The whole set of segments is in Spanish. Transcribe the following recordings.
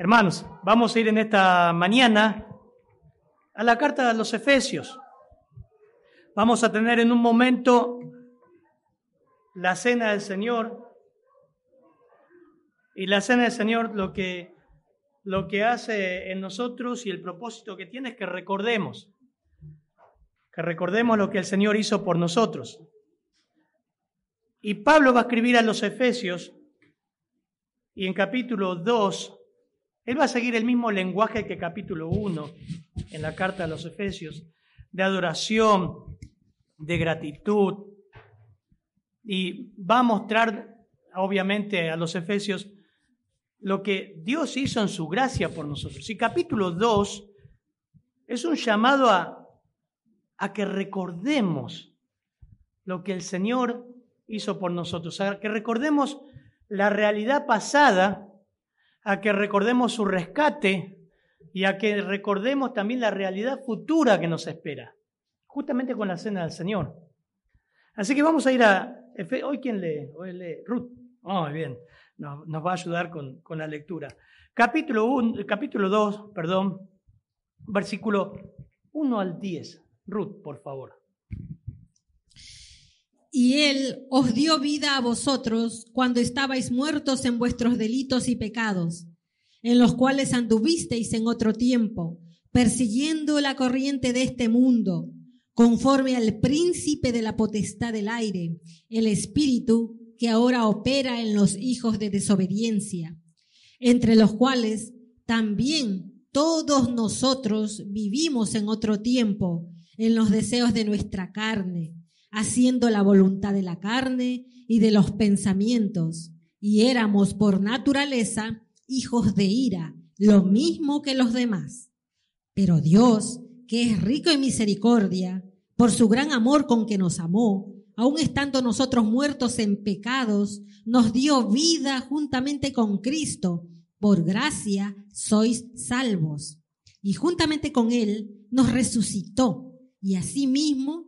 Hermanos, vamos a ir en esta mañana a la carta de los Efesios. Vamos a tener en un momento la cena del Señor. Y la cena del Señor lo que, lo que hace en nosotros y el propósito que tiene es que recordemos, que recordemos lo que el Señor hizo por nosotros. Y Pablo va a escribir a los Efesios y en capítulo 2 él va a seguir el mismo lenguaje que capítulo 1 en la carta a los Efesios, de adoración, de gratitud, y va a mostrar, obviamente, a los Efesios lo que Dios hizo en su gracia por nosotros. Y capítulo 2 es un llamado a, a que recordemos lo que el Señor hizo por nosotros, a que recordemos la realidad pasada a que recordemos su rescate y a que recordemos también la realidad futura que nos espera, justamente con la cena del Señor. Así que vamos a ir a... ¿Hoy quién lee? Hoy lee Ruth. Muy bien, nos, va a ayudar con, con la lectura. Capítulo, 1, capítulo 2, perdón, versículo 1 al 10. Ruth, por favor. Y Él os dio vida a vosotros cuando estabais muertos en vuestros delitos y pecados, en los cuales anduvisteis en otro tiempo, persiguiendo la corriente de este mundo, conforme al príncipe de la potestad del aire, el espíritu que ahora opera en los hijos de desobediencia, entre los cuales también todos nosotros vivimos en otro tiempo, en los deseos de nuestra carne haciendo la voluntad de la carne y de los pensamientos, y éramos por naturaleza hijos de ira, lo mismo que los demás. Pero Dios, que es rico en misericordia, por su gran amor con que nos amó, aun estando nosotros muertos en pecados, nos dio vida juntamente con Cristo. Por gracia sois salvos. Y juntamente con Él nos resucitó y asimismo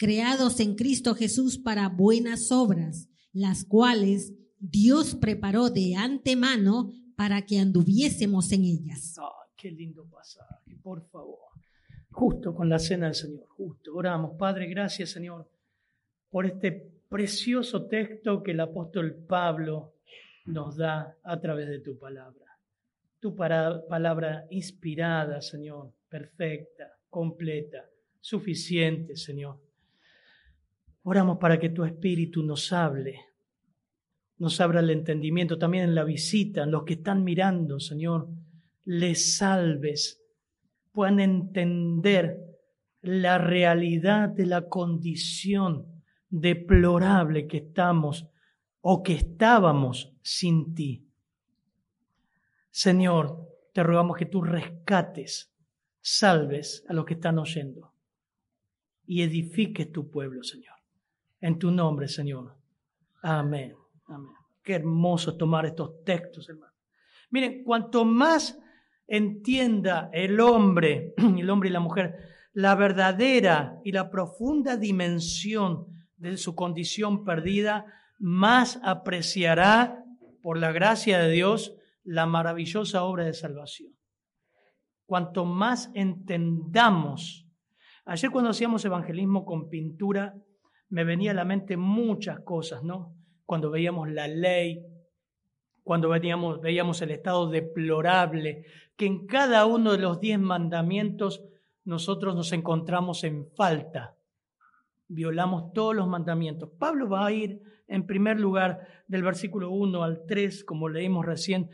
creados en Cristo Jesús para buenas obras, las cuales Dios preparó de antemano para que anduviésemos en ellas. qué lindo pasaje, por favor. Justo con la cena del Señor, justo. Oramos, Padre, gracias Señor por este precioso texto que el apóstol Pablo nos da a través de tu palabra. Tu palabra inspirada, Señor, perfecta, completa, suficiente, Señor. Oramos para que tu Espíritu nos hable, nos abra el entendimiento también en la visita, los que están mirando, Señor, les salves, puedan entender la realidad de la condición deplorable que estamos o que estábamos sin ti. Señor, te rogamos que tú rescates, salves a los que están oyendo y edifiques tu pueblo, Señor en tu nombre, Señor. Amén. Amén. Qué hermoso tomar estos textos, hermano. Miren, cuanto más entienda el hombre, el hombre y la mujer, la verdadera y la profunda dimensión de su condición perdida, más apreciará, por la gracia de Dios, la maravillosa obra de salvación. Cuanto más entendamos, ayer cuando hacíamos evangelismo con pintura, me venía a la mente muchas cosas, ¿no? Cuando veíamos la ley, cuando veíamos, veíamos el estado deplorable, que en cada uno de los diez mandamientos nosotros nos encontramos en falta. Violamos todos los mandamientos. Pablo va a ir en primer lugar del versículo 1 al 3, como leímos recién,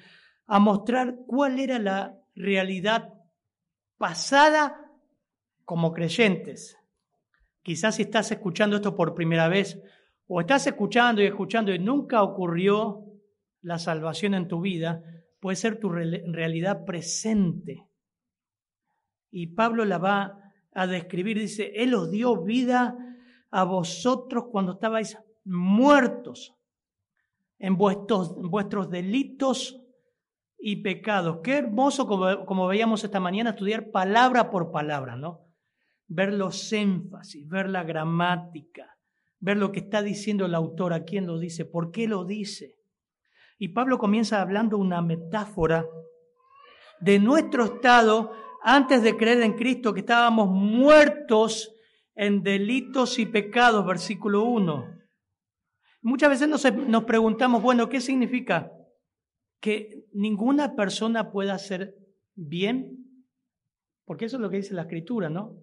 a mostrar cuál era la realidad pasada como creyentes. Quizás si estás escuchando esto por primera vez, o estás escuchando y escuchando y nunca ocurrió la salvación en tu vida, puede ser tu realidad presente. Y Pablo la va a describir, dice, Él os dio vida a vosotros cuando estabais muertos en vuestros, vuestros delitos y pecados. Qué hermoso, como, como veíamos esta mañana, estudiar palabra por palabra, ¿no? Ver los énfasis, ver la gramática, ver lo que está diciendo el autor, a quién lo dice, por qué lo dice. Y Pablo comienza hablando una metáfora de nuestro estado antes de creer en Cristo, que estábamos muertos en delitos y pecados, versículo 1. Muchas veces nos, preguntamos, bueno, ¿qué significa? Que ninguna persona pueda hacer bien, porque eso es lo que dice la escritura, ¿no?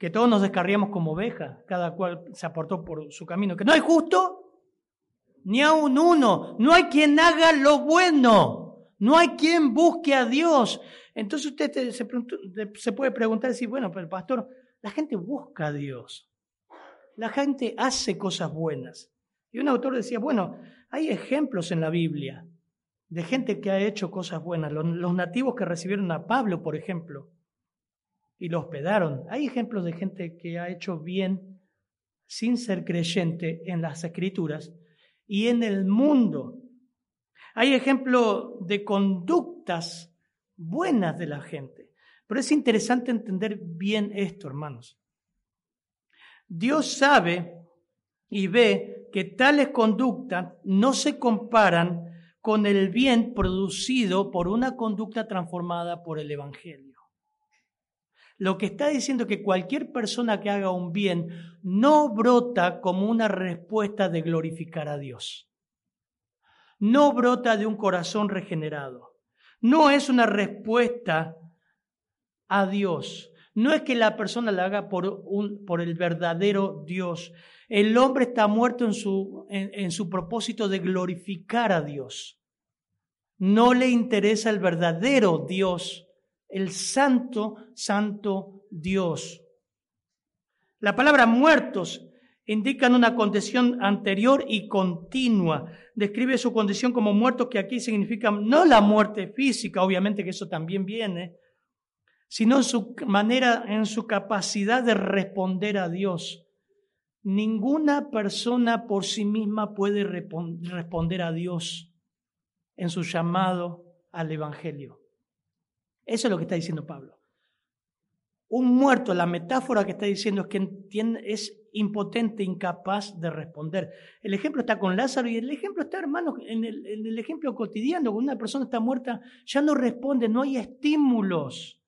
Que todos nos descarriamos como ovejas, cada cual se aportó por su camino, que no hay justo, ni aun uno, no hay quien haga lo bueno, no hay quien busque a Dios. Entonces usted se, puede preguntar, si bueno, pero pastor, la gente busca a Dios, la gente hace cosas buenas. Y un autor decía, bueno, hay ejemplos en la Biblia de gente que ha hecho cosas buenas. Los nativos que recibieron a Pablo, por ejemplo, y lo hospedaron. Hay ejemplos de gente que ha hecho bien sin ser creyente en las escrituras y en el mundo. Hay ejemplos de conductas buenas de la gente. Pero es interesante entender bien esto, hermanos. Dios sabe y ve que tales conductas no se comparan con el bien producido por una conducta transformada por el Evangelio. Lo que está diciendo que cualquier persona que haga un bien no brota como una respuesta de glorificar a Dios. No brota de un corazón regenerado. No es una respuesta a Dios. No es que la persona la haga por el verdadero Dios. El hombre está muerto en su, en su propósito de glorificar a Dios. No le interesa el verdadero Dios el santo, santo Dios. La palabra muertos indican una condición anterior y continua. Describe su condición como muertos, que aquí significa no la muerte física, obviamente que eso también viene, sino su manera, en su capacidad de responder a Dios. Ninguna persona por sí misma puede responder a Dios en su llamado al Evangelio. Eso es lo que está diciendo Pablo. Un muerto, la metáfora que está diciendo es que es impotente, incapaz de responder. El ejemplo está con Lázaro y el ejemplo está, hermanos, en el, en el ejemplo cotidiano. Cuando una persona está muerta, ya no responde, no hay estímulos,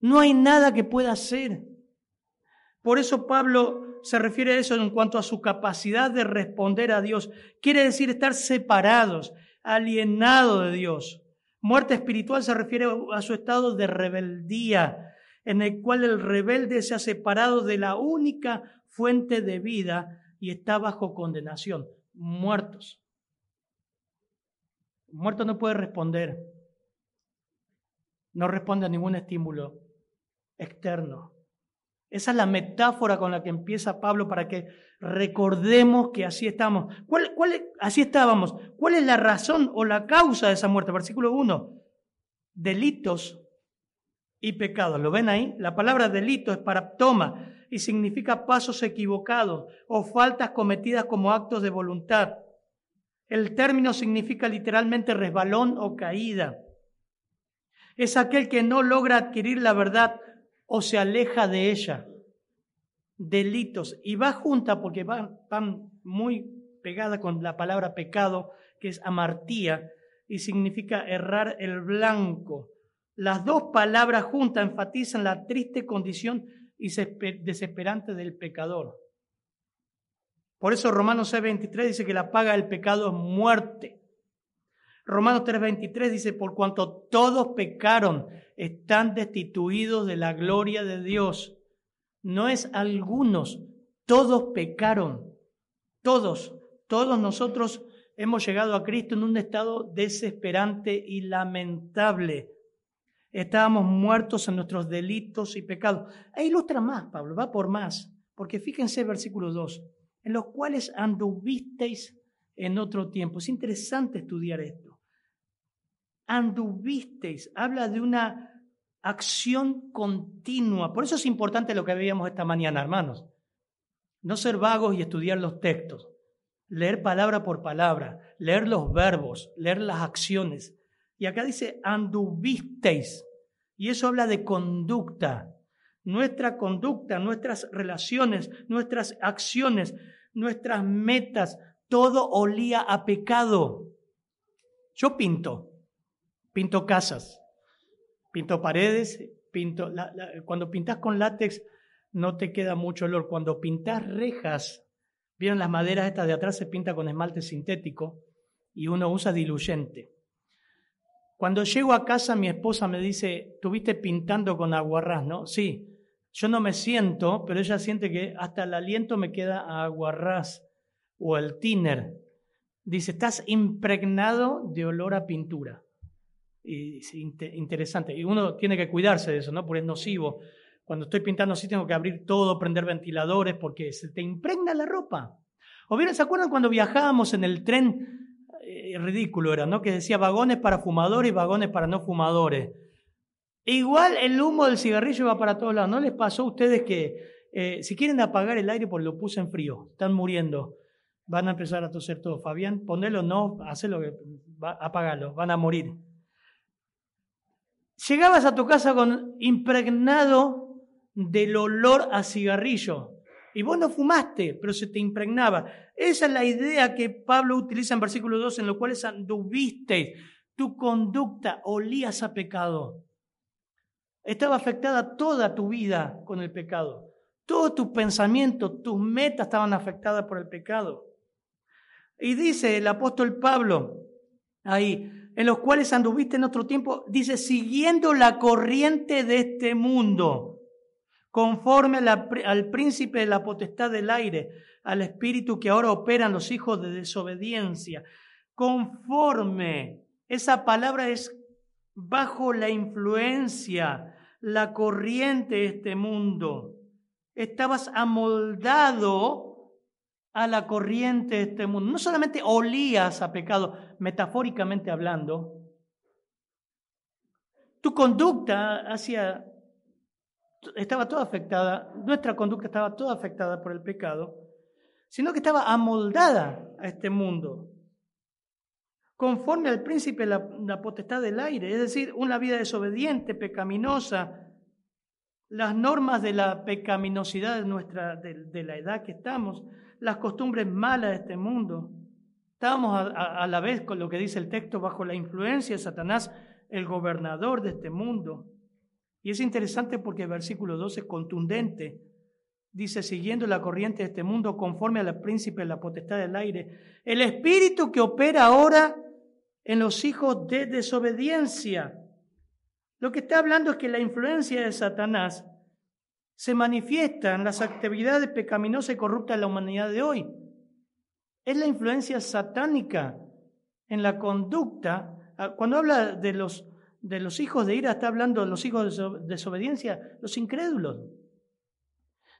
no hay nada que pueda hacer. Por eso Pablo se refiere a eso en cuanto a su capacidad de responder a Dios. Quiere decir estar separados, alienados de Dios. Muerte espiritual se refiere a su estado de rebeldía, en el cual el rebelde se ha separado de la única fuente de vida y está bajo condenación. Muertos. Muerto no puede responder. No responde a ningún estímulo externo. Esa es la metáfora con la que empieza Pablo para que recordemos que así estamos. ¿Cuál, cuál, así estábamos. ¿Cuál es la razón o la causa de esa muerte? Versículo 1. Delitos y pecados. ¿Lo ven ahí? La palabra delito es paraptoma y significa pasos equivocados o faltas cometidas como actos de voluntad. El término significa literalmente resbalón o caída. Es aquel que no logra adquirir la verdad o se aleja de ella. Delitos. Y va junta porque van, muy pegada con la palabra pecado, que es amartía, y significa errar el blanco. Las dos palabras juntas enfatizan la triste condición y desesperante del pecador. Por eso Romanos 6:23 dice que la paga del pecado es muerte. Romanos 3:23 dice, por cuanto todos pecaron, están destituidos de la gloria de Dios. No es algunos, todos pecaron. Todos, todos nosotros hemos llegado a Cristo en un estado desesperante y lamentable. Estábamos muertos en nuestros delitos y pecados. E ilustra más, Pablo, va por más, porque fíjense versículo 2, en los cuales anduvisteis en otro tiempo. Es interesante estudiar esto. Anduvisteis, habla de una acción continua. Por eso es importante lo que veíamos esta mañana, hermanos. No ser vagos y estudiar los textos. Leer palabra por palabra, leer los verbos, leer las acciones. Y acá dice, anduvisteis. Y eso habla de conducta. Nuestra conducta, nuestras relaciones, nuestras acciones, nuestras metas, todo olía a pecado. Yo pinto, pinto casas, pinto paredes, pinto... cuando pintas con látex no te queda mucho olor. Cuando pintas rejas, vieron las maderas estas de atrás se pinta con esmalte sintético y uno usa diluyente. Cuando llego a casa mi esposa me dice, ¿tuviste pintando con aguarrás, no? Sí, yo no me siento, pero ella siente que hasta el aliento me queda a aguarrás o el tiner. Dice, estás impregnado de olor a pintura. Y es interesante. Y uno tiene que cuidarse de eso, ¿no? Porque es nocivo. Cuando estoy pintando así tengo que abrir todo, prender ventiladores, porque se te impregna la ropa. ¿O bien se acuerdan cuando viajábamos en el tren? Eh, ridículo era, ¿no? Que decía vagones para fumadores y vagones para no fumadores. igual el humo del cigarrillo va para todos lados. ¿No les pasó a ustedes que eh, si quieren apagar el aire, pues lo puse en frío, están muriendo? Van a empezar a toser todo. Fabián, ponelo, no, hacelo, apagalo, van a morir. Llegabas a tu casa con impregnado del olor a cigarrillo. Y vos no fumaste, pero se te impregnaba. Esa es la idea que Pablo utiliza en versículo 2, en lo cual anduviste. Tu conducta olías a pecado. Estaba afectada toda tu vida con el pecado. Todos tus pensamientos, tus metas estaban afectadas por el pecado. Y dice el apóstol Pablo ahí, en los cuales anduviste en otro tiempo, dice, siguiendo la corriente de este mundo, conforme al príncipe de la potestad del aire, al espíritu que ahora operan los hijos de desobediencia. Conforme, esa palabra es bajo la influencia, la corriente de este mundo. Estabas amoldado a la corriente de este mundo. No solamente olías a pecado, metafóricamente hablando, tu conducta hacia estaba toda afectada, nuestra conducta estaba toda afectada por el pecado, sino que estaba amoldada a este mundo, conforme al príncipe de la, potestad del aire, es decir, una vida desobediente, pecaminosa, las normas de la pecaminosidad de, nuestra, de la edad que estamos, las costumbres malas de este mundo. Estábamos a, la vez con lo que dice el texto bajo la influencia de Satanás, el gobernador de este mundo. Y es interesante porque el versículo 12 es contundente. Dice, siguiendo la corriente de este mundo conforme al príncipe de la potestad del aire, el espíritu que opera ahora en los hijos de desobediencia. Lo que está hablando es que la influencia de Satanás se manifiesta en las actividades pecaminosas y corruptas de la humanidad de hoy. Es la influencia satánica en la conducta. Ah, cuando habla de los, de los hijos de ira, está hablando de los hijos de desobediencia, los incrédulos.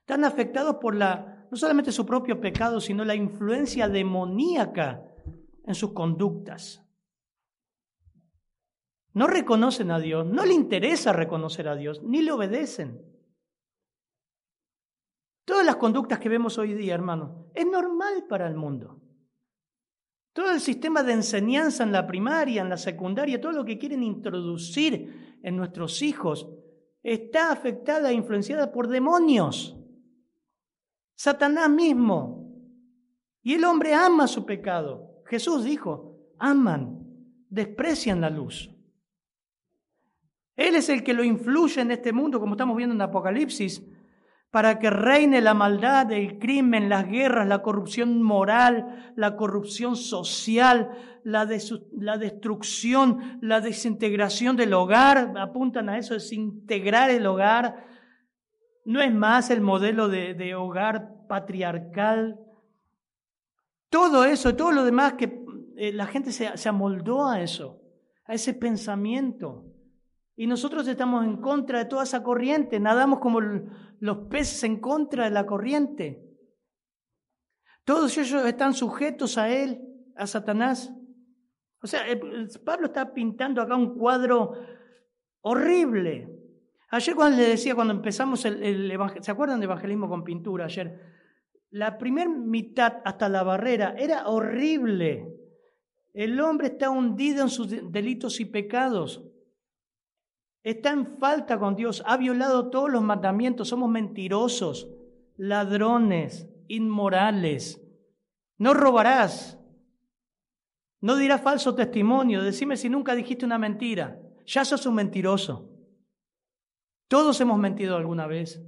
Están afectados por la, no solamente su propio pecado, sino la influencia demoníaca en sus conductas. No reconocen a Dios, no le interesa reconocer a Dios, ni le obedecen. Todas las conductas que vemos hoy día, hermano, es normal para el mundo. Todo el sistema de enseñanza en la primaria, en la secundaria, todo lo que quieren introducir en nuestros hijos, está afectada e influenciada por demonios. Satanás mismo. Y el hombre ama su pecado. Jesús dijo, aman, desprecian la luz. Él es el que lo influye en este mundo, como estamos viendo en Apocalipsis, para que reine la maldad, el crimen, las guerras, la corrupción moral, la corrupción social, la, destrucción, la desintegración del hogar, apuntan a eso, desintegrar el hogar. No es más el modelo de, hogar patriarcal. Todo eso, todo lo demás que eh, la gente se amoldó a eso, a ese pensamiento. Y nosotros estamos en contra de toda esa corriente, nadamos como los peces en contra de la corriente. Todos ellos están sujetos a él, a Satanás. O sea, Pablo está pintando acá un cuadro horrible. Ayer cuando le decía, cuando empezamos el, el ¿se acuerdan de evangelismo con pintura ayer? La primera mitad hasta la barrera era horrible. El hombre está hundido en sus delitos y pecados está en falta con Dios, ha violado todos los mandamientos, somos mentirosos, ladrones, inmorales. No robarás, no dirás falso testimonio, decime si nunca dijiste una mentira, ya sos un mentiroso. Todos hemos mentido alguna vez.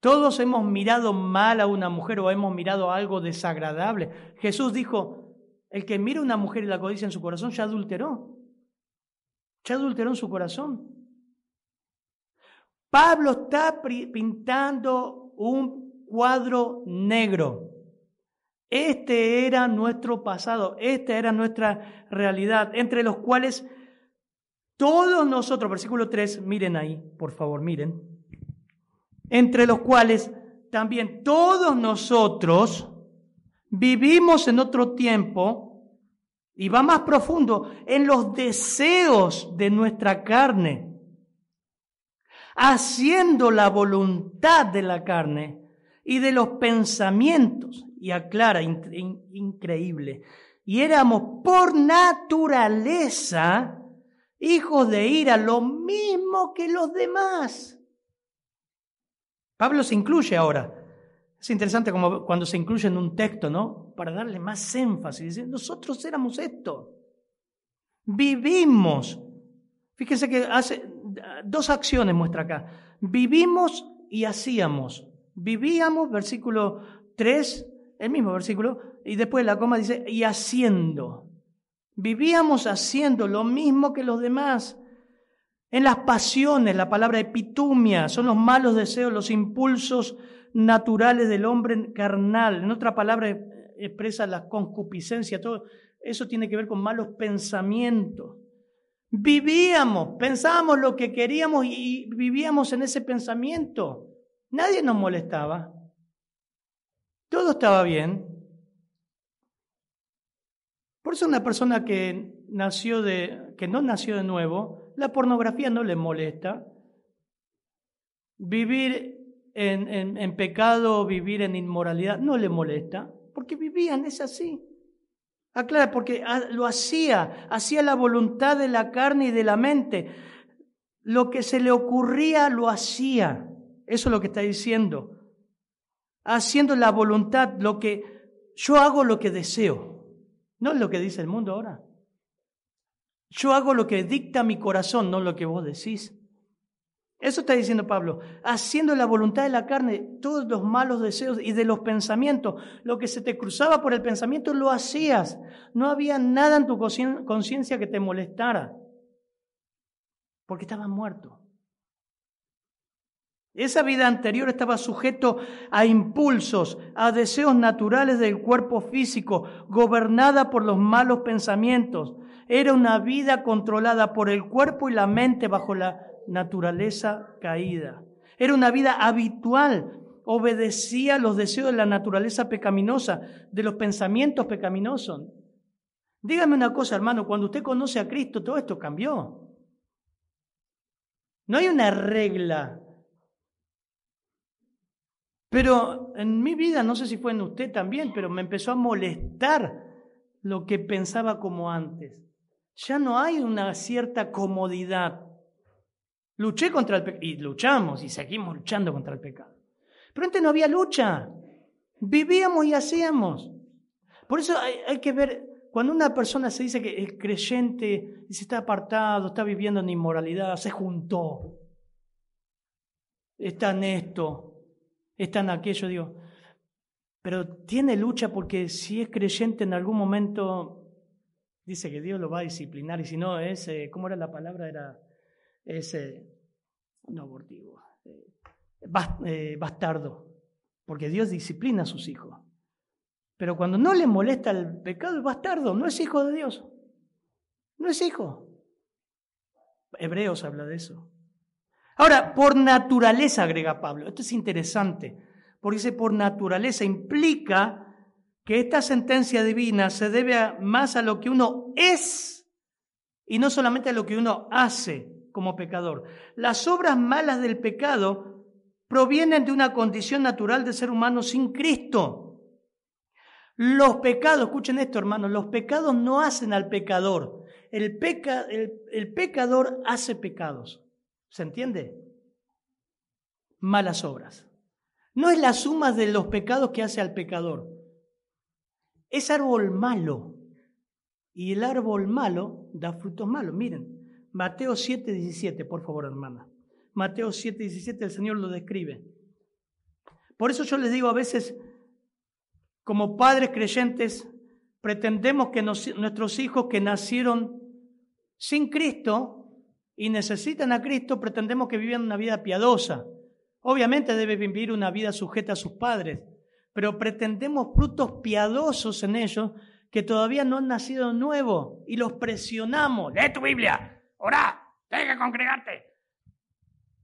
Todos hemos mirado mal a una mujer o hemos mirado algo desagradable. Jesús dijo, el que mira a una mujer y la codicia en su corazón ya adulteró. Ya adulteró en su corazón. Pablo está pintando un cuadro negro. Este era nuestro pasado, esta era nuestra realidad, entre los cuales todos nosotros, versículo 3, miren ahí, por favor, miren, entre los cuales también todos nosotros vivimos en otro tiempo, y va más profundo, en los deseos de nuestra carne haciendo la voluntad de la carne y de los pensamientos. Y aclara, increíble. Y éramos por naturaleza hijos de ira, lo mismo que los demás. Pablo se incluye ahora. Es interesante como cuando se incluye en un texto, ¿no? Para darle más énfasis. Nosotros éramos esto. Vivimos. Fíjense que hace, dos acciones muestra acá. Vivimos y hacíamos. Vivíamos, versículo 3, el mismo versículo, y después la coma dice, y haciendo. Vivíamos haciendo lo mismo que los demás. En las pasiones, la palabra epitumia, son los malos deseos, los impulsos naturales del hombre carnal. En otra palabra expresa la concupiscencia, todo eso tiene que ver con malos pensamientos. Vivíamos, pensábamos lo que queríamos y vivíamos en ese pensamiento. Nadie nos molestaba. Todo estaba bien. Por eso una persona que nació de que no nació de nuevo, la pornografía no le molesta. Vivir en, en, en pecado, vivir en inmoralidad, no le molesta, porque vivían, es así. Aclara, porque lo hacía, hacía la voluntad de la carne y de la mente. Lo que se le ocurría lo hacía. Eso es lo que está diciendo. Haciendo la voluntad, lo que yo hago lo que deseo. No es lo que dice el mundo ahora. Yo hago lo que dicta mi corazón, no lo que vos decís. Eso está diciendo Pablo, haciendo la voluntad de la carne, todos los malos deseos y de los pensamientos, lo que se te cruzaba por el pensamiento lo hacías. No había nada en tu conciencia que te molestara, porque estabas muerto. Esa vida anterior estaba sujeto a impulsos, a deseos naturales del cuerpo físico, gobernada por los malos pensamientos. Era una vida controlada por el cuerpo y la mente bajo la naturaleza caída. Era una vida habitual, obedecía los deseos de la naturaleza pecaminosa, de los pensamientos pecaminosos. Dígame una cosa, hermano, cuando usted conoce a Cristo, todo esto cambió. No hay una regla. Pero en mi vida, no sé si fue en usted también, pero me empezó a molestar lo que pensaba como antes. Ya no hay una cierta comodidad. Luché contra el pecado y luchamos y seguimos luchando contra el pecado. Pero antes no había lucha. Vivíamos y hacíamos. Por eso hay, que ver, cuando una persona se dice que es creyente y se está apartado, está viviendo en inmoralidad, se juntó, está en esto, está en aquello, digo, pero tiene lucha porque si es creyente en algún momento, dice que Dios lo va a disciplinar y si no es, eh, ¿cómo era la palabra? Era, es, eh, no abortivo, eh, bastardo, porque Dios disciplina a sus hijos. Pero cuando no le molesta el pecado, es bastardo, no es hijo de Dios. No es hijo. Hebreos habla de eso. Ahora, por naturaleza, agrega Pablo, esto es interesante, porque dice por naturaleza implica que esta sentencia divina se debe más a lo que uno es y no solamente a lo que uno hace como pecador. Las obras malas del pecado provienen de una condición natural de ser humano sin Cristo. Los pecados, escuchen esto hermanos, los pecados no hacen al pecador, el, peca, el, pecador hace pecados. ¿Se entiende? Malas obras. No es la suma de los pecados que hace al pecador. Es árbol malo. Y el árbol malo da frutos malos. Miren, Mateo 7, 17, por favor, hermana. Mateo 7, 17, el Señor lo describe. Por eso yo les digo a veces, como padres creyentes, pretendemos que nuestros hijos que nacieron sin Cristo y necesitan a Cristo, pretendemos que vivan una vida piadosa. Obviamente deben vivir una vida sujeta a sus padres, pero pretendemos frutos piadosos en ellos que todavía no han nacido nuevo y los presionamos. Lee tu Biblia, orá, tienes que congregarte.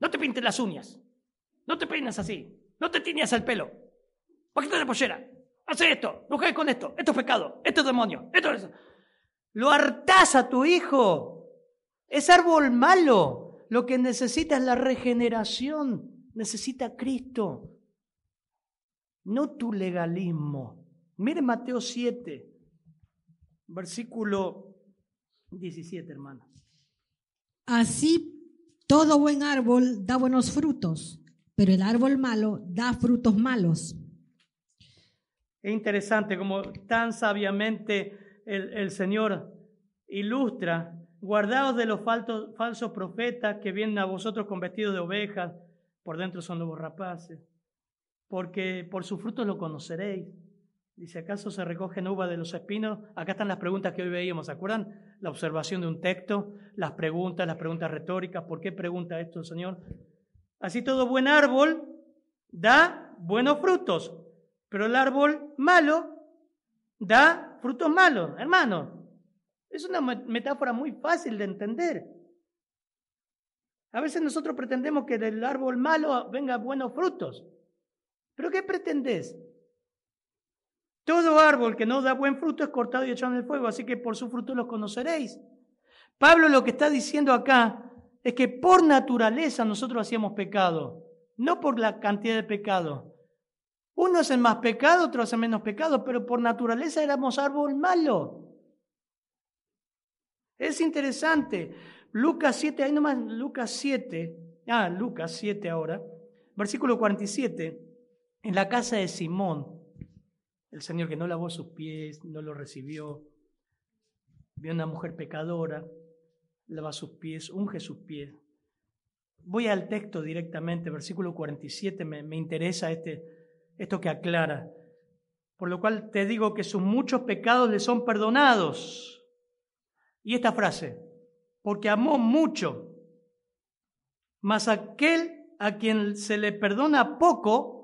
No te pintes las uñas, no te peinas así, no te tiñas el pelo, poquito de pollera, hace esto, no con esto, esto es pecado, esto es demonio, esto es... Lo hartás a tu hijo. Es árbol malo. Lo que necesita es la regeneración. Necesita Cristo. No tu legalismo. Mire Mateo 7, versículo 17, hermano. Así todo buen árbol da buenos frutos, pero el árbol malo da frutos malos. Es interesante como tan sabiamente el, Señor ilustra, guardaos de los falsos, falsos profetas que vienen a vosotros con vestidos de ovejas, por dentro son lobos rapaces, porque por sus frutos lo conoceréis. Dice, ¿acaso se recogen uvas de los espinos? Acá están las preguntas que hoy veíamos, ¿se acuerdan? La observación de un texto, las preguntas, las preguntas retóricas. ¿Por qué pregunta esto el Señor? Así todo buen árbol da buenos frutos, pero el árbol malo da frutos malos, hermano. Es una metáfora muy fácil de entender. A veces nosotros pretendemos que del árbol malo venga buenos frutos. ¿Pero qué pretendés? Todo árbol que no da buen fruto es cortado y echado en el fuego, así que por su fruto los conoceréis. Pablo lo que está diciendo acá es que por naturaleza nosotros hacíamos pecado, no por la cantidad de pecado. Uno hace más pecado, otro hace menos pecado, pero por naturaleza éramos árbol malo. Es interesante. Lucas 7, ahí nomás, Lucas 7, ah, Lucas 7 ahora, versículo 47, en la casa de Simón, el Señor que no lavó sus pies, no lo recibió, vio una mujer pecadora, lava sus pies, unge sus pies. Voy al texto directamente, versículo 47, me, me interesa este, esto que aclara. Por lo cual te digo que sus muchos pecados le son perdonados. Y esta frase, porque amó mucho, mas aquel a quien se le perdona poco,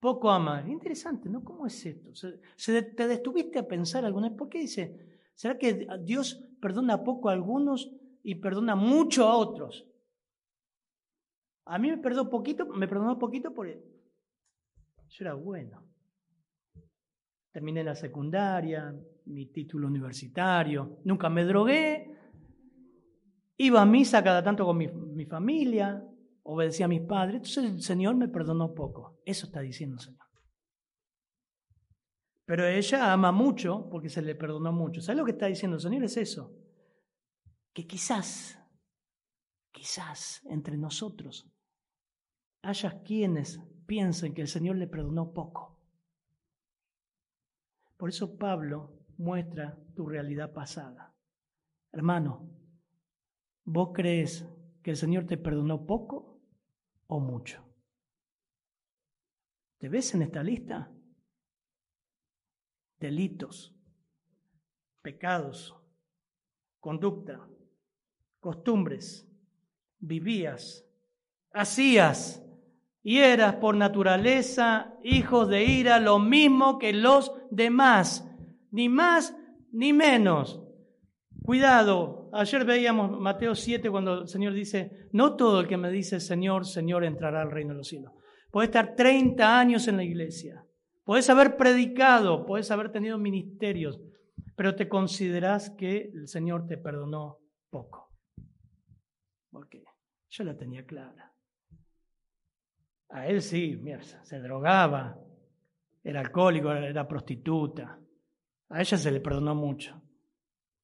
poco ama. Interesante, ¿no? ¿Cómo es esto? ¿Se, ¿Te detuviste a pensar alguna vez? ¿Por qué dice? ¿Será que Dios perdona poco a algunos y perdona mucho a otros? A mí me perdonó poquito, me perdonó poquito por, yo era bueno. Terminé la secundaria, mi título universitario, nunca me drogué, iba a misa cada tanto con mi, familia, obedecía a mis padres, entonces el Señor me perdonó poco. Eso está diciendo el Señor. Pero ella ama mucho porque se le perdonó mucho. ¿Sabes lo que está diciendo el Señor? Es eso. Que quizás, quizás entre nosotros haya quienes piensen que el Señor le perdonó poco. Por eso Pablo muestra tu realidad pasada. Hermano, ¿vos crees que el Señor te perdonó poco o mucho? ¿Te ves en esta lista? Delitos, pecados, conducta, costumbres, vivías, hacías y eras por naturaleza hijos de ira, lo mismo que los demás, ni más ni menos. Cuidado, ayer veíamos Mateo 7 cuando el Señor dice, no todo el que me dice Señor, Señor entrará al reino de los cielos. Puedes estar 30 años en la iglesia, puedes haber predicado, puedes haber tenido ministerios, pero te consideras que el Señor te perdonó poco. Porque yo la tenía clara. A él sí, mira, se drogaba, era alcohólico, era prostituta. A ella se le perdonó mucho,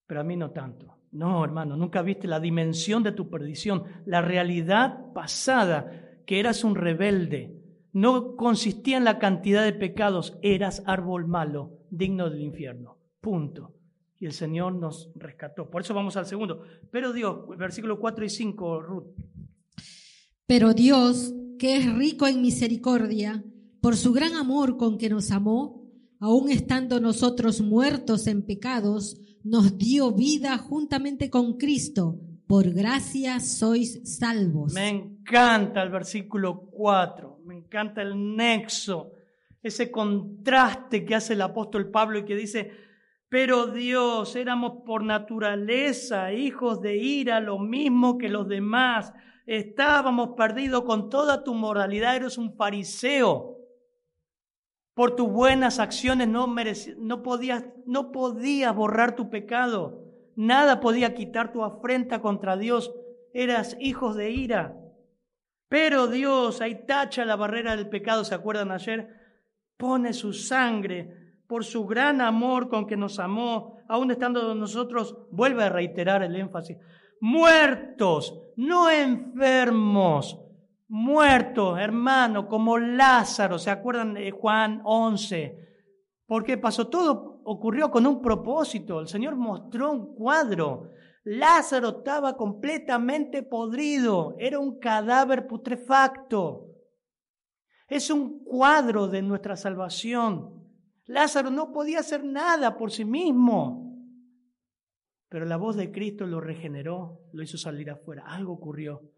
pero a mí no tanto. No, hermano, nunca viste la dimensión de tu perdición, la realidad pasada, que eras un rebelde. No consistía en la cantidad de pecados, eras árbol malo, digno del infierno. Punto. Y el Señor nos rescató. Por eso vamos al segundo. Pero Dios, versículo 4 y 5, Ruth. Pero Dios, que es rico en misericordia, por su gran amor con que nos amó, aun estando nosotros muertos en pecados, nos dio vida juntamente con Cristo. Por gracia sois salvos. Me encanta el versículo 4, me encanta el nexo, ese contraste que hace el apóstol Pablo y que dice, pero Dios, éramos por naturaleza hijos de ira, lo mismo que los demás. Estábamos perdidos con toda tu moralidad, eres un fariseo. Por tus buenas acciones no, no, podías, no podías borrar tu pecado. Nada podía quitar tu afrenta contra Dios. Eras hijos de ira. Pero Dios ahí tacha la barrera del pecado, ¿se acuerdan ayer? Pone su sangre por su gran amor con que nos amó, aún estando nosotros, vuelve a reiterar el énfasis, muertos, no enfermos, muertos, hermano, como Lázaro, ¿se acuerdan de Juan 11? Porque pasó todo, ocurrió con un propósito, el Señor mostró un cuadro. Lázaro estaba completamente podrido, era un cadáver putrefacto. Es un cuadro de nuestra salvación. Lázaro no podía hacer nada por sí mismo. Pero la voz de Cristo lo regeneró, lo hizo salir afuera. Algo ocurrió.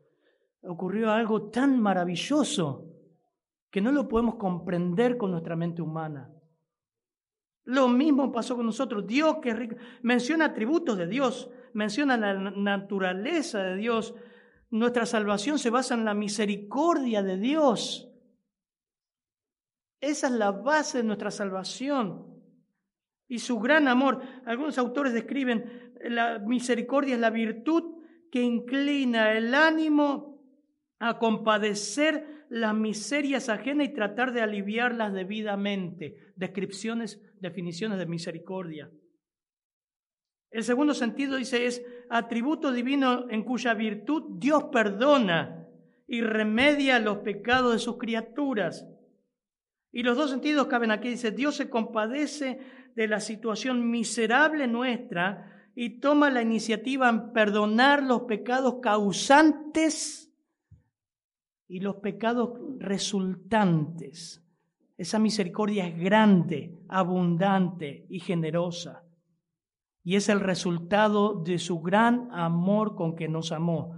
Ocurrió algo tan maravilloso que no lo podemos comprender con nuestra mente humana. Lo mismo pasó con nosotros. Dios que rico, menciona atributos de Dios, menciona la naturaleza de Dios. Nuestra salvación se basa en la misericordia de Dios. Esa es la base de nuestra salvación y su gran amor. Algunos autores describen la misericordia es la virtud que inclina el ánimo a compadecer las miserias ajenas y tratar de aliviarlas debidamente. Descripciones, definiciones de misericordia. El segundo sentido dice es atributo divino en cuya virtud Dios perdona y remedia los pecados de sus criaturas. Y los dos sentidos caben aquí. Dice, Dios se compadece de la situación miserable nuestra y toma la iniciativa en perdonar los pecados causantes y los pecados resultantes. Esa misericordia es grande, abundante y generosa. Y es el resultado de su gran amor con que nos amó.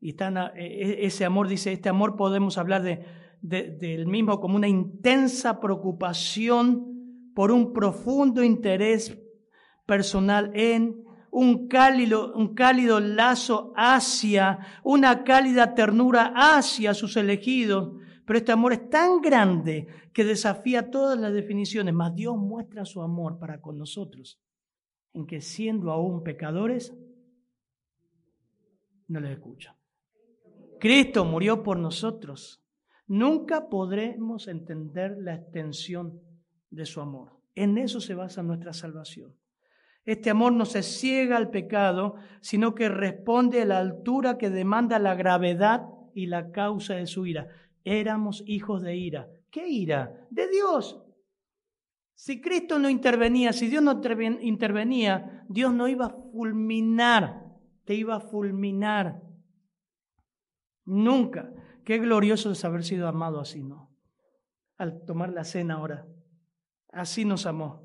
Y e, e, ese amor, dice, este amor podemos hablar de del mismo como una intensa preocupación por un profundo interés personal en un cálido, un cálido lazo hacia, una cálida ternura hacia sus elegidos. Pero este amor es tan grande que desafía todas las definiciones, mas Dios muestra su amor para con nosotros, en que siendo aún pecadores, no les escucha. Cristo murió por nosotros. Nunca podremos entender la extensión de su amor. En eso se basa nuestra salvación. Este amor no se ciega al pecado, sino que responde a la altura que demanda la gravedad y la causa de su ira. Éramos hijos de ira. ¿Qué ira? De Dios. Si Cristo no intervenía, si Dios no intervenía, Dios no iba a fulminar, te iba a fulminar. Nunca. Qué glorioso es haber sido amado así, ¿no? al tomar la cena ahora. Así nos amó.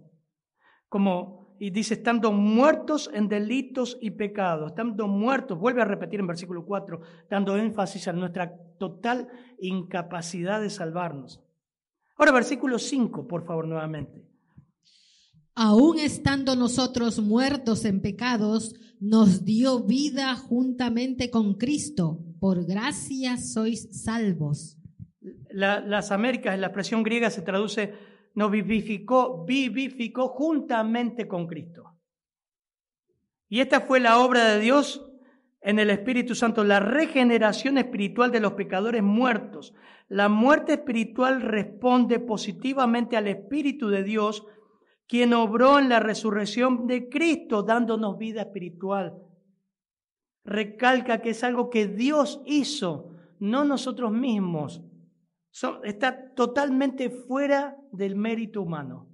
Como, y dice, estando muertos en delitos y pecados, estando muertos, vuelve a repetir en versículo 4, dando énfasis a nuestra total incapacidad de salvarnos. Ahora, versículo 5, por favor, nuevamente. Aún estando nosotros muertos en pecados, nos dio vida juntamente con Cristo. Por gracia sois salvos. las Américas, en la expresión griega se traduce, nos vivificó, vivificó juntamente con Cristo. Y esta fue la obra de Dios en el Espíritu Santo, la regeneración espiritual de los pecadores muertos. La muerte espiritual responde positivamente al Espíritu de Dios quien obró en la resurrección de Cristo dándonos vida espiritual. Recalca que es algo que Dios hizo, no nosotros mismos. Está totalmente fuera del mérito humano.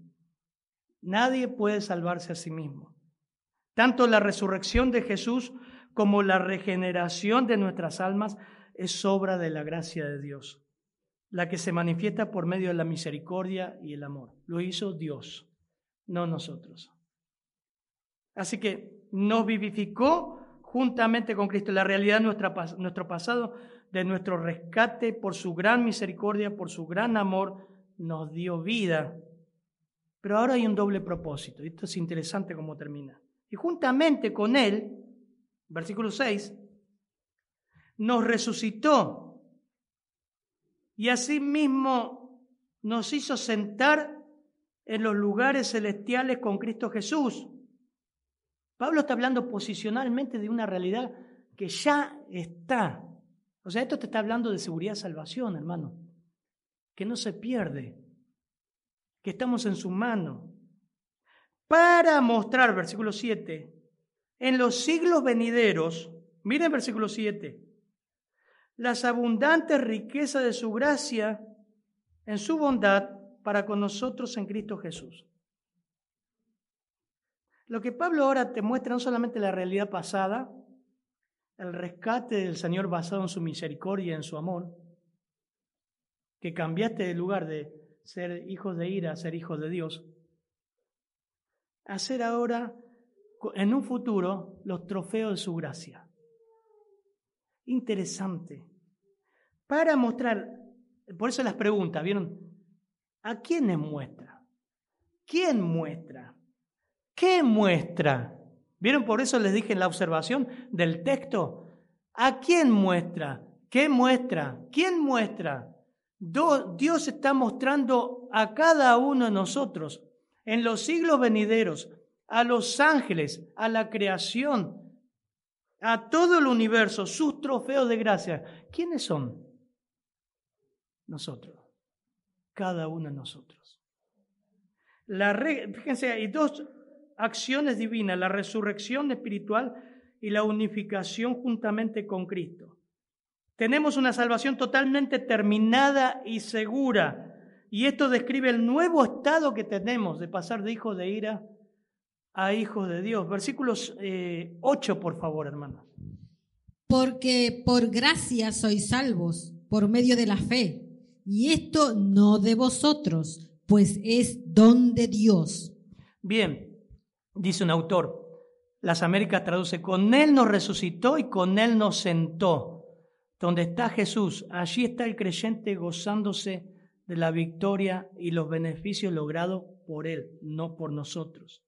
Nadie puede salvarse a sí mismo. Tanto la resurrección de Jesús como la regeneración de nuestras almas es obra de la gracia de Dios, la que se manifiesta por medio de la misericordia y el amor. Lo hizo Dios no nosotros. Así que nos vivificó juntamente con Cristo. La realidad de nuestro pasado, de nuestro rescate, por su gran misericordia, por su gran amor, nos dio vida. Pero ahora hay un doble propósito. Esto es interesante cómo termina. Y juntamente con Él, versículo 6, nos resucitó y asimismo nos hizo sentar en los lugares celestiales con Cristo Jesús. Pablo está hablando posicionalmente de una realidad que ya está. O sea, esto te está hablando de seguridad salvación, hermano. Que no se pierde, que estamos en su mano. Para mostrar, versículo 7, en los siglos venideros, miren versículo 7, las abundantes riquezas de su gracia en su bondad para con nosotros en Cristo Jesús. Lo que Pablo ahora te muestra no solamente la realidad pasada, el rescate del Señor basado en su misericordia y en su amor, que cambiaste de lugar de ser hijos de ira a ser hijos de Dios, a ser ahora, en un futuro, los trofeos de su gracia. Interesante. Para mostrar, por eso las preguntas, ¿vieron? ¿A quiénes muestra? ¿Quién muestra? ¿Qué muestra? ¿Vieron? Por eso les dije en la observación del texto. ¿A quién muestra? ¿Qué muestra? ¿Quién muestra? Dios está mostrando a cada uno de nosotros en los siglos venideros, a los ángeles, a la creación, a todo el universo, sus trofeos de gracia. ¿Quiénes son? Nosotros cada uno de nosotros. La fíjense, hay dos acciones divinas, la resurrección espiritual y la unificación juntamente con Cristo. Tenemos una salvación totalmente terminada y segura. Y esto describe el nuevo estado que tenemos de pasar de hijos de ira a hijos de Dios. Versículos 8, eh, por favor, hermanos. Porque por gracia sois salvos, por medio de la fe. Y esto no de vosotros, pues es don de Dios. Bien, dice un autor, las Américas traduce, con Él nos resucitó y con Él nos sentó. Donde está Jesús, allí está el creyente gozándose de la victoria y los beneficios logrados por Él, no por nosotros.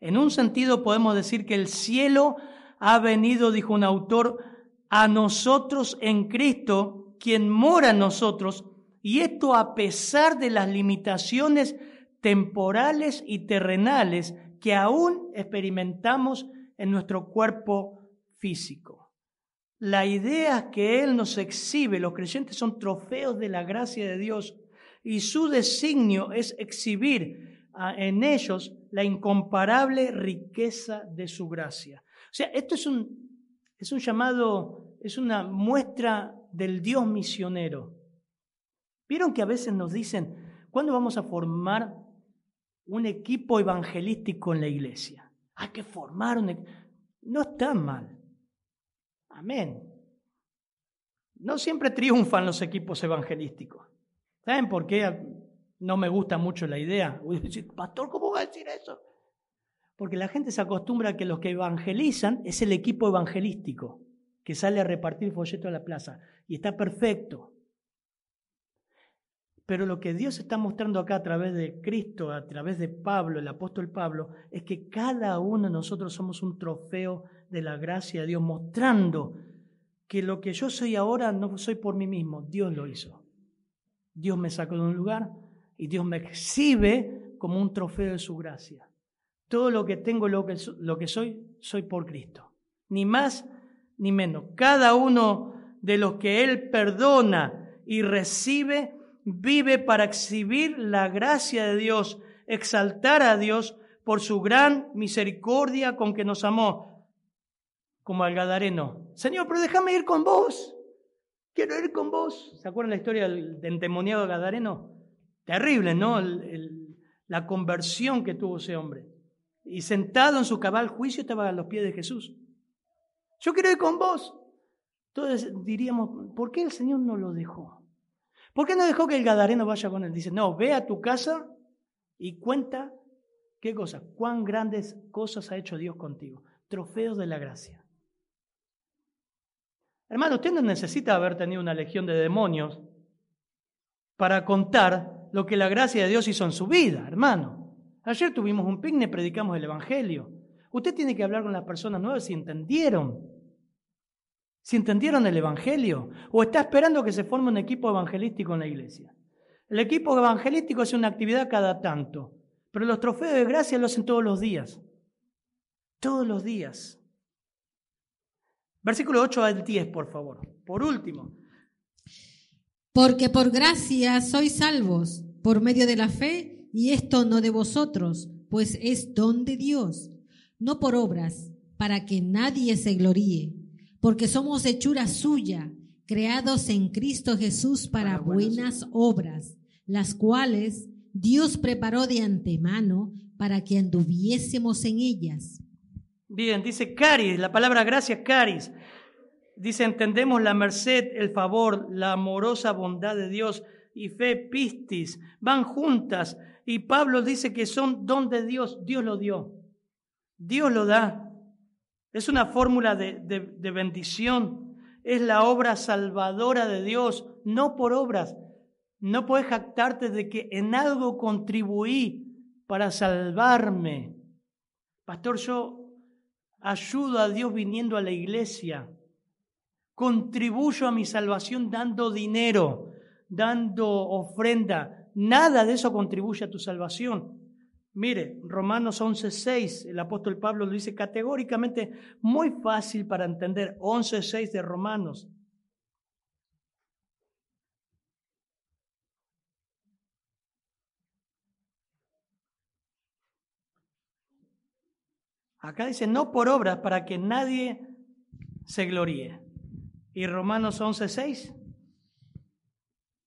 En un sentido podemos decir que el cielo ha venido, dijo un autor, a nosotros en Cristo quien mora en nosotros, y esto a pesar de las limitaciones temporales y terrenales que aún experimentamos en nuestro cuerpo físico. La idea que Él nos exhibe, los creyentes son trofeos de la gracia de Dios, y su designio es exhibir en ellos la incomparable riqueza de su gracia. O sea, esto es un, es un llamado, es una muestra del Dios misionero. ¿Vieron que a veces nos dicen, ¿cuándo vamos a formar un equipo evangelístico en la iglesia? Hay que formar un. No está mal. Amén. No siempre triunfan los equipos evangelísticos. ¿Saben por qué no me gusta mucho la idea? Pastor, ¿cómo va a decir eso? Porque la gente se acostumbra a que los que evangelizan es el equipo evangelístico que sale a repartir folletos a la plaza. Y está perfecto. Pero lo que Dios está mostrando acá a través de Cristo, a través de Pablo, el apóstol Pablo, es que cada uno de nosotros somos un trofeo de la gracia de Dios, mostrando que lo que yo soy ahora no soy por mí mismo, Dios lo hizo. Dios me sacó de un lugar y Dios me exhibe como un trofeo de su gracia. Todo lo que tengo, lo que, lo que soy, soy por Cristo. Ni más ni menos. Cada uno de los que Él perdona y recibe vive para exhibir la gracia de Dios, exaltar a Dios por su gran misericordia con que nos amó, como al Gadareno. Señor, pero déjame ir con vos. Quiero ir con vos. ¿Se acuerdan la historia del, endemoniado Gadareno? Terrible, ¿no? la conversión que tuvo ese hombre. Y sentado en su cabal juicio estaba a los pies de Jesús. Yo quiero ir con vos. Entonces diríamos, ¿por qué el Señor no lo dejó? ¿Por qué no dejó que el Gadareno vaya con él? Dice, no, ve a tu casa y cuenta qué cosa, cuán grandes cosas ha hecho Dios contigo. Trofeos de la gracia. Hermano, usted no necesita haber tenido una legión de demonios para contar lo que la gracia de Dios hizo en su vida, hermano. Ayer tuvimos un picnic, predicamos el Evangelio. Usted tiene que hablar con las personas nuevas si entendieron si entendieron el Evangelio, o está esperando que se forme un equipo evangelístico en la iglesia. El equipo evangelístico hace una actividad cada tanto, pero los trofeos de gracia lo hacen todos los días. Todos los días. Versículo 8 al 10, por favor. Por último. Porque por gracia sois salvos, por medio de la fe, y esto no de vosotros, pues es don de Dios, no por obras, para que nadie se gloríe porque somos hechura suya, creados en Cristo Jesús para, buenas obras, las cuales Dios preparó de antemano para que anduviésemos en ellas. Bien, dice caris, la palabra gracia caris. Dice, entendemos la merced, el favor, la amorosa bondad de Dios y fe pistis, van juntas. Y Pablo dice que son don de Dios, Dios lo dio, Dios lo da. Es una fórmula de, bendición. Es la obra salvadora de Dios, no por obras. No puedes jactarte de que en algo contribuí para salvarme. Pastor, yo ayudo a Dios viniendo a la iglesia. Contribuyo a mi salvación dando dinero, dando ofrenda. Nada de eso contribuye a tu salvación. Mire, Romanos 11.6, el apóstol Pablo lo dice categóricamente, muy fácil para entender, 11.6 de Romanos. Acá dice, no por obras, para que nadie se gloríe. ¿Y Romanos 11.6?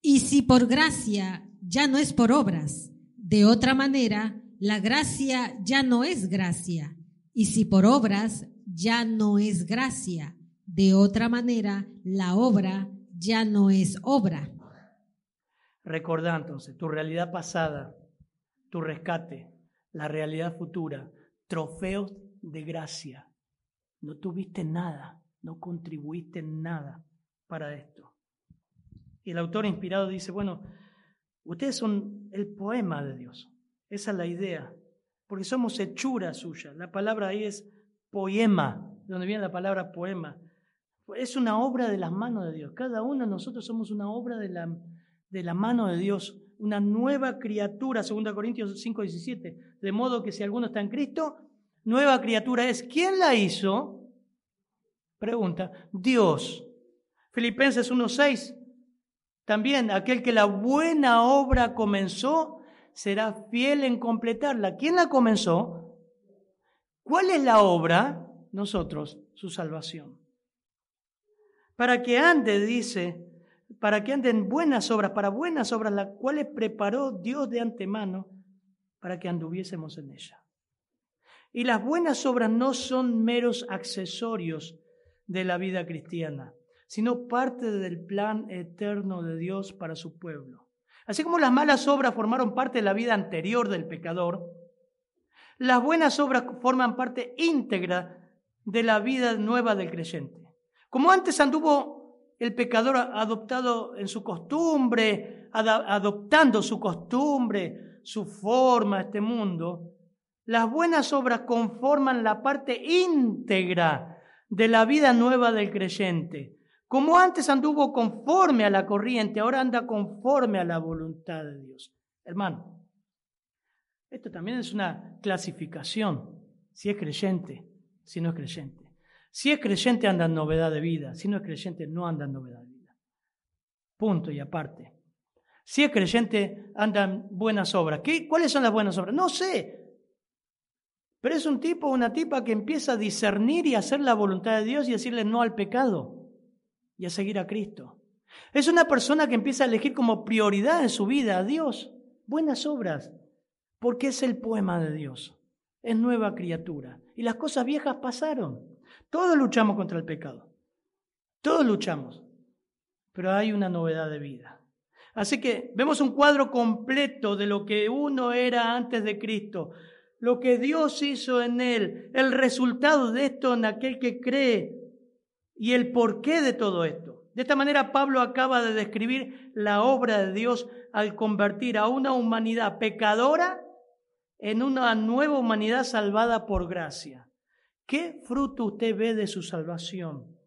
Y si por gracia ya no es por obras, de otra manera la gracia ya no es gracia, y si por obras ya no es gracia, de otra manera la obra ya no es obra. Recordá entonces tu realidad pasada, tu rescate, la realidad futura, trofeos de gracia. No tuviste nada, no contribuiste nada para esto. Y el autor inspirado dice, bueno, ustedes son el poema de Dios. Esa es la idea, porque somos hechura suya. La palabra ahí es poema, de donde viene la palabra poema. Es una obra de las manos de Dios. Cada uno de nosotros somos una obra de la, de la mano de Dios, una nueva criatura, 2 Corintios 5, 17. De modo que si alguno está en Cristo, nueva criatura es. ¿Quién la hizo? Pregunta, Dios. Filipenses 1.6, también aquel que la buena obra comenzó, será fiel en completarla. ¿Quién la comenzó? ¿Cuál es la obra? Nosotros, su salvación. Para que ande, dice, para que anden buenas obras, para buenas obras, las cuales preparó Dios de antemano para que anduviésemos en ella. Y las buenas obras no son meros accesorios de la vida cristiana, sino parte del plan eterno de Dios para su pueblo. Así como las malas obras formaron parte de la vida anterior del pecador, las buenas obras forman parte íntegra de la vida nueva del creyente. Como antes anduvo el pecador adoptado en su costumbre, adoptando su costumbre, su forma, este mundo, las buenas obras conforman la parte íntegra de la vida nueva del creyente. Como antes anduvo conforme a la corriente, ahora anda conforme a la voluntad de Dios. Hermano, esto también es una clasificación, si es creyente, si no es creyente. Si es creyente anda en novedad de vida, si no es creyente no anda en novedad de vida. Punto y aparte. Si es creyente anda en buenas obras. ¿Qué, ¿Cuáles son las buenas obras? No sé. Pero es un tipo una tipa que empieza a discernir y hacer la voluntad de Dios y decirle no al pecado y a seguir a Cristo. Es una persona que empieza a elegir como prioridad en su vida a Dios buenas obras, porque es el poema de Dios, es nueva criatura. Y las cosas viejas pasaron. Todos luchamos contra el pecado, todos luchamos, pero hay una novedad de vida. Así que vemos un cuadro completo de lo que uno era antes de Cristo, lo que Dios hizo en él, el resultado de esto en aquel que cree y el porqué de todo esto. De esta manera Pablo acaba de describir la obra de Dios al convertir a una humanidad pecadora en una nueva humanidad salvada por gracia. ¿Qué fruto usted ve de su salvación?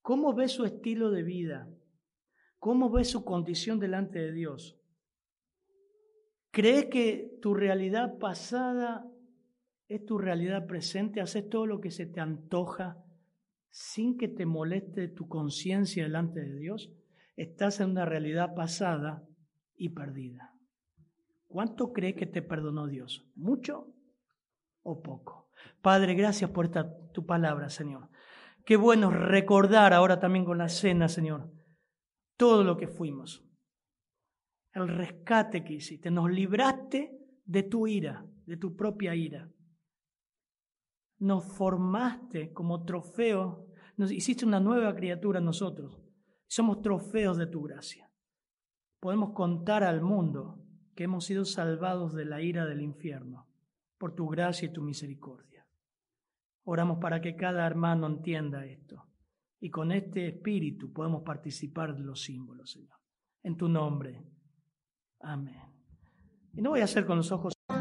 ¿Cómo ve su estilo de vida? ¿Cómo ve su condición delante de Dios? ¿Cree que tu realidad pasada es tu realidad presente? ¿Haces todo lo que se te antoja sin que te moleste tu conciencia delante de Dios? Estás en una realidad pasada y perdida. ¿Cuánto cree que te perdonó Dios? ¿Mucho o poco? Padre, gracias por esta tu palabra, Señor. Qué bueno recordar ahora también con la cena, Señor, todo lo que fuimos. El rescate que hiciste. Nos libraste de tu ira, de tu propia ira. Nos formaste como trofeo. Nos hiciste una nueva criatura nosotros. Somos trofeos de tu gracia. Podemos contar al mundo que hemos sido salvados de la ira del infierno por tu gracia y tu misericordia. Oramos para que cada hermano entienda esto y con este espíritu podemos participar de los símbolos, Señor. En tu nombre. Amén. Y no voy a hacer con los ojos.